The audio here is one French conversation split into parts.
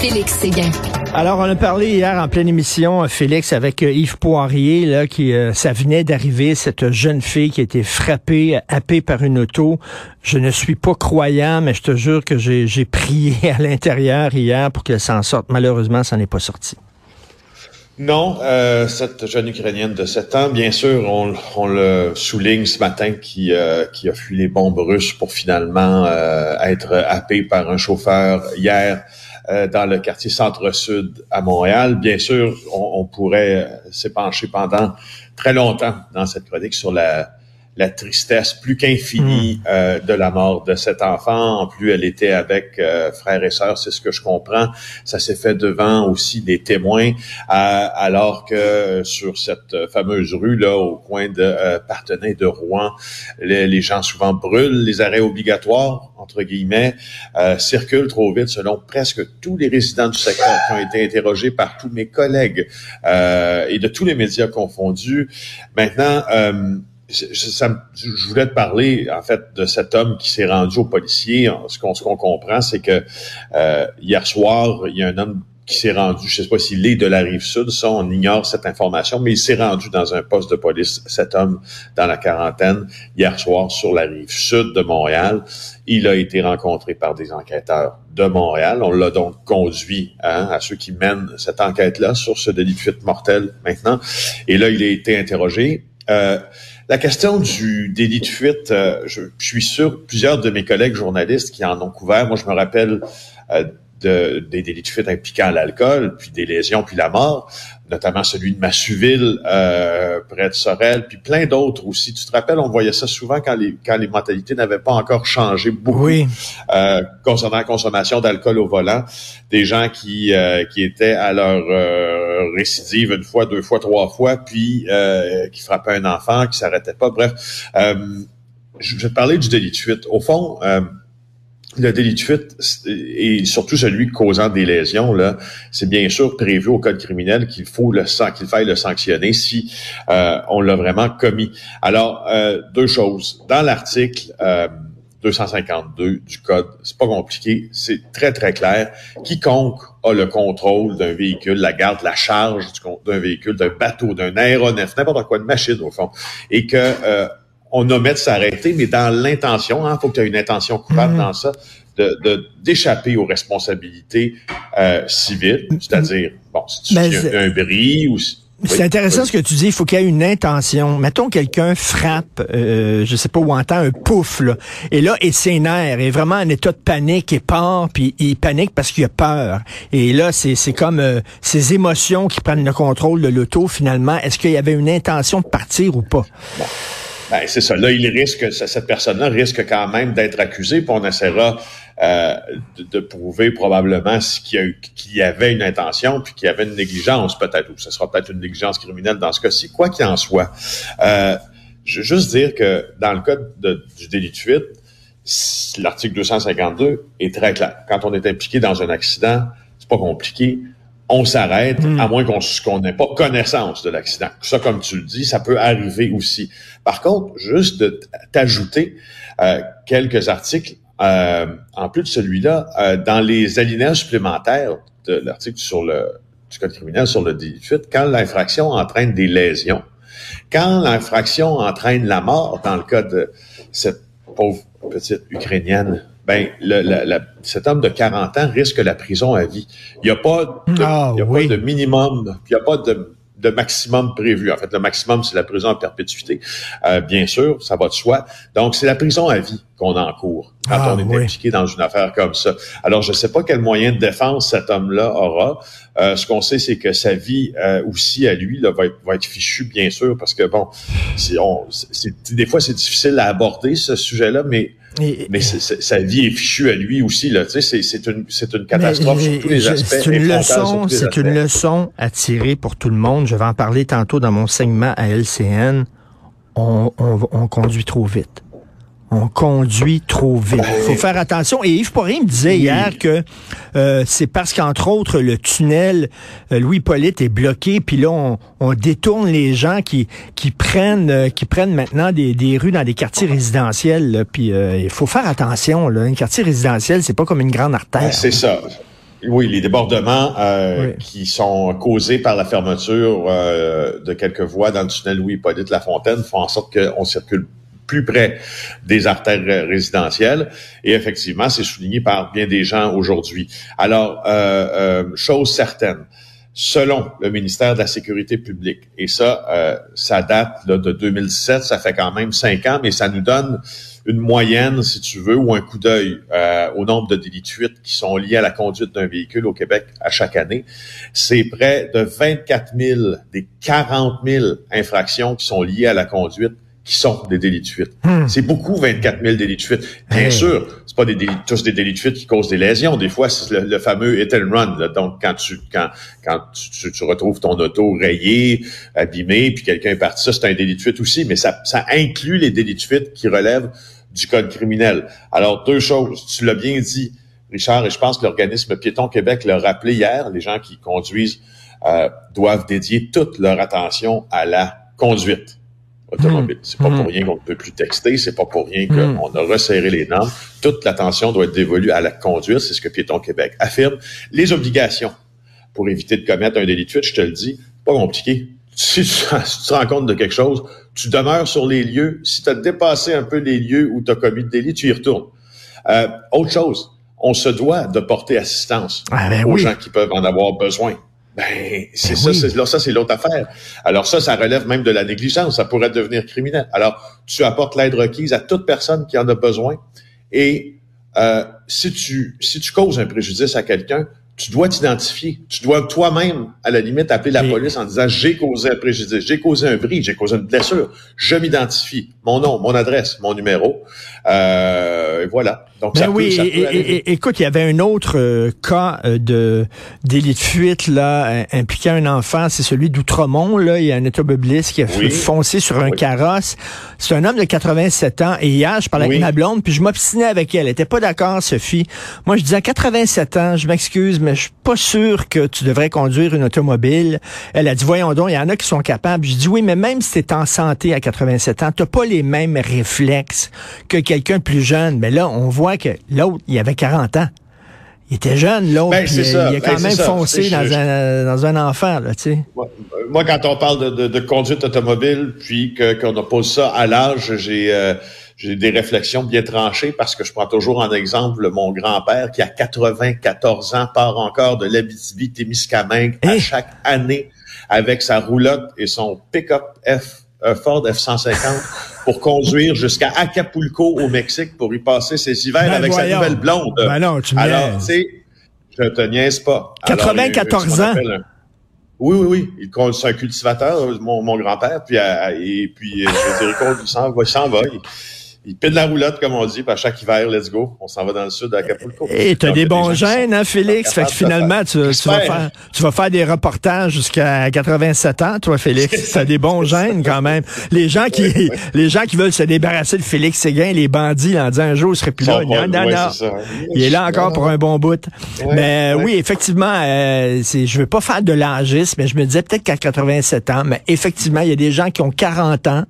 Félix Séguin. Alors, on a parlé hier en pleine émission, Félix, avec euh, Yves Poirier, là, qui, euh, ça venait d'arriver, cette jeune fille qui a été frappée, happée par une auto. Je ne suis pas croyant, mais je te jure que j'ai prié à l'intérieur hier pour qu'elle s'en sorte. Malheureusement, ça n'est pas sorti. Non, euh, cette jeune Ukrainienne de 7 ans, bien sûr, on, on le souligne ce matin, qui, euh, qui a fui les bombes russes pour finalement euh, être happé par un chauffeur hier euh, dans le quartier centre-sud à Montréal. Bien sûr, on, pourrait s'épancher pendant très longtemps dans cette chronique sur la, la tristesse plus qu'infinie hmm. euh, de la mort de cet enfant. En plus, elle était avec euh, frères et sœurs, c'est ce que je comprends. Ça s'est fait devant aussi des témoins, euh, alors que sur cette fameuse rue là, au coin de euh, Partenay de Rouen, les, les, gens souvent brûlent. Les arrêts obligatoires entre guillemets circulent trop vite, selon presque tous les résidents du secteur qui ont été interrogés par tous mes collègues et de tous les médias confondus. Maintenant je, voulais te parler en fait de cet homme qui s'est rendu au policier. Ce qu'on comprend, c'est que euh, hier soir, il y a un homme qui s'est rendu, je ne sais pas s'il est de la rive sud, ça on ignore cette information, mais il s'est rendu dans un poste de police, cet homme dans la quarantaine, hier soir sur la rive sud de Montréal. Il a été rencontré par des enquêteurs de Montréal. On l'a donc conduit hein, à ceux qui mènent cette enquête-là sur ce délit de fuite mortel maintenant. Et là, il a été interrogé. Euh, la question du délit de fuite, euh, je, suis sûr plusieurs de mes collègues journalistes qui en ont couvert. Moi, je me rappelle euh, de, des délits de fuite impliquant l'alcool, puis des lésions, puis la mort, notamment celui de Massuville, euh, près de Sorel, puis plein d'autres aussi. Tu te rappelles, on voyait ça souvent quand les, quand les mentalités n'avaient pas encore changé beaucoup oui. euh, concernant la consommation d'alcool au volant. Des gens qui, euh, qui étaient à leur euh, récidive une fois, deux fois, trois fois, puis euh, qui frappaient un enfant, qui s'arrêtait pas. Bref, euh, je vais te parler du délit de fuite. Au fond, le délit de fuite, et surtout celui causant des lésions, là, c'est bien sûr prévu au code criminel qu'il faut le qu'il faille le sanctionner si euh, on l'a vraiment commis. Alors, euh, deux choses. Dans l'article euh, 252 du code, c'est pas compliqué, c'est très très clair. Quiconque a le contrôle d'un véhicule, la garde, la charge d'un véhicule, d'un bateau, d'un aéronef, n'importe quoi, de machine au fond, et que euh, on omet de s'arrêter, mais dans l'intention, il hein, faut que tu aies une intention coupable mmh. dans ça, de d'échapper aux responsabilités euh, civiles, c'est-à-dire, bon, si tu mais fais un bris ou... C'est intéressant ce que tu dis. Il faut qu'il y ait une intention. Mettons quelqu'un frappe, euh, je sais pas où entend un pouf là, et là ses nerfs est vraiment en état de panique et part, puis il panique parce qu'il a peur. Et là c'est c'est comme euh, ces émotions qui prennent le contrôle de l'auto. Finalement, est-ce qu'il y avait une intention de partir ou pas? Bon. Ben, c'est ça. Là, il risque, cette personne-là risque quand même d'être accusée, puis on essaiera euh, de, de, prouver probablement qu'il y, y, avait une intention, puis qu'il y avait une négligence peut-être, ou ce sera peut-être une négligence criminelle dans ce cas-ci. Quoi qu'il en soit, euh, je veux juste dire que dans le code de, du délit de fuite, l'article 252 est très clair. Quand on est impliqué dans un accident, c'est pas compliqué on s'arrête, mm. à moins qu'on n'ait pas connaissance de l'accident. Ça, comme tu le dis, ça peut arriver aussi. Par contre, juste de t'ajouter euh, quelques articles, euh, en plus de celui-là, euh, dans les alinéas supplémentaires de l'article sur le du code criminel sur le délit de fuite, quand l'infraction entraîne des lésions, quand l'infraction entraîne la mort, dans le cas de cette pauvre petite Ukrainienne ben le, la, cet homme de 40 ans risque la prison à vie. Il n'y a pas de, ah, il y a oui. pas de minimum, il n'y a pas de, de, maximum prévu. En fait, le maximum, c'est la prison à perpétuité. Euh, bien sûr, ça va de soi. Donc, c'est la prison à vie qu'on encourt quand ah, on est oui. impliqué dans une affaire comme ça. Alors, je ne sais pas quel moyen de défense cet homme-là aura. Euh, ce qu'on sait, c'est que sa vie euh, aussi à lui là, va, être, va être fichue, bien sûr, parce que bon, on, des fois c'est difficile à aborder ce sujet-là, mais et, mais sa vie est fichue à lui aussi. Là. Tu sais, c'est une, une catastrophe sur tous les aspects. C'est une leçon, c'est une leçon à tirer pour tout le monde. Je vais en parler tantôt dans mon segment à LCN. On, on, on conduit trop vite. On conduit trop vite. Il faut faire attention. Et Yves Poirier me disait hier que euh, c'est parce qu'entre autres, le tunnel euh, Louis-Polyte est bloqué, puis là, on, on, détourne les gens qui, qui prennent euh, qui prennent maintenant des, des, rues dans des quartiers résidentiels. Puis il faut faire attention. Là. Un quartier résidentiel, c'est pas comme une grande artère. C'est ça. Oui, les débordements euh, qui sont causés par la fermeture euh, de quelques voies dans le tunnel Louis-Hippolyte-Lafontaine font en sorte qu'on circule plus près des artères résidentielles. Et effectivement, c'est souligné par bien des gens aujourd'hui. Alors, euh, euh, chose certaine, selon le ministère de la Sécurité publique, et ça, euh, ça date là, de 2017, ça fait quand même cinq ans, mais ça nous donne une moyenne, si tu veux, ou un coup d'œil euh, au nombre de délits de fuite qui sont liés à la conduite d'un véhicule au Québec à chaque année. C'est près de 24 000 des 40 000 infractions qui sont liées à la conduite qui sont des délits de fuite. Hmm. C'est beaucoup, 24 000 délits de fuite. Bien sûr, c'est pas des délits, tous des délits de fuite qui causent des lésions. Des fois, c'est le, fameux hit and run. Donc, quand tu quand quand tu, tu, retrouves ton auto rayé, abîmé, puis quelqu'un est parti, ça, c'est un délit de fuite aussi. Mais ça, ça inclut les délits de fuite qui relèvent du code criminel. Alors, deux choses. Tu l'as bien dit, Richard, et je pense que l'organisme Piéton Québec l'a rappelé hier. Les gens qui conduisent euh, doivent dédier toute leur attention à la conduite automobile. C'est pas pour hmm. rien qu'on ne peut plus texter, c'est pas pour rien hmm. qu'on a resserré les normes. Toute l'attention doit être dévolue à la conduite, c'est ce que Piéton Québec affirme. Les obligations pour éviter de commettre un délit de fuite, je te le dis, pas compliqué. Si tu, te rends compte de quelque chose, tu demeures sur les lieux. Si tu as dépassé un peu les lieux où tu as commis le délit, tu y retournes. Euh, autre chose, on se doit de porter assistance ah, ben aux gens qui peuvent en avoir besoin. Ben, c'est ben ça, c'est, là, ça, c'est l'autre affaire. Alors ça, ça relève même de la négligence. Ça pourrait devenir criminel. Alors, tu apportes l'aide requise à toute personne qui en a besoin. Et euh, si tu si tu causes un préjudice à quelqu'un, tu dois t'identifier. Tu dois toi-même, à la limite, appeler la police en disant j'ai causé un préjudice, j'ai causé un bris, j'ai causé une blessure. Je m'identifie. Mon nom, mon adresse, mon numéro. Euh, voilà. Donc ben ça oui, peut, et, écoute, il y avait un autre euh, cas euh, de délit de fuite là impliquant un enfant, c'est celui d'Outremont là, il y a un automobiliste qui a foncé sur un carrosse. C'est un homme de 87 ans et hier je parlais avec ma blonde puis je m'obstinais avec elle, elle était pas d'accord Sophie. Moi je disais 87 ans, je m'excuse mais je suis pas sûr que tu devrais conduire une automobile. Elle a dit voyons donc, il y en a qui sont capables. Je dis oui, mais même si tu es en santé à 87 ans, tu pas les mêmes réflexes que quelqu'un plus jeune. Mais là, on voit que l'autre, il avait 40 ans. Il était jeune, l'autre. Ben, il, a quand ben, même foncé dans, un, dans un enfant, là, tu sais. Moi, quand on parle de, de, conduite automobile, puis qu'on oppose ça à l'âge, j'ai euh, j'ai des réflexions bien tranchées parce que je prends toujours en exemple mon grand-père qui a 94 ans part encore de l'Abitibi-Témiscamingue à chaque année avec sa roulotte et son pick-up F un Ford F-150 pour conduire jusqu'à Acapulco au Mexique pour y passer ses hivers ben avec sa nouvelle blonde. Ben non, tu Alors, tu sais, je te niaise pas. 94 ans? Oui, oui, oui. Il c'est un cultivateur, mon, mon grand-père, puis, euh, et puis, euh, je dirais qu'on s'en va, il s'en va il pète la roulotte, comme on dit, puis à chaque hiver, let's go. On s'en va dans le sud à Acapulco. Et t'as des bons gènes, hein, Félix? Fait que finalement, tu, vas faire, tu vas faire des reportages jusqu'à 87 ans, toi, Félix. T'as des bons gènes, quand même. Les gens qui, les gens qui veulent se débarrasser de Félix Séguin, les bandits, en disant un jour, il serait plus là. Non, non, non. Il est là encore pour un bon bout. mais oui, effectivement, euh, je veux pas faire de l'âgisme, mais je me disais peut-être qu'à 87 ans, mais effectivement, il y a des gens qui ont 40 ans,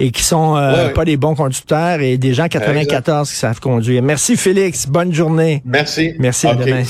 et qui sont euh, pas des bons conducteurs et des gens 94 qui savent conduire. Merci Félix, bonne journée. Merci. Merci à demain.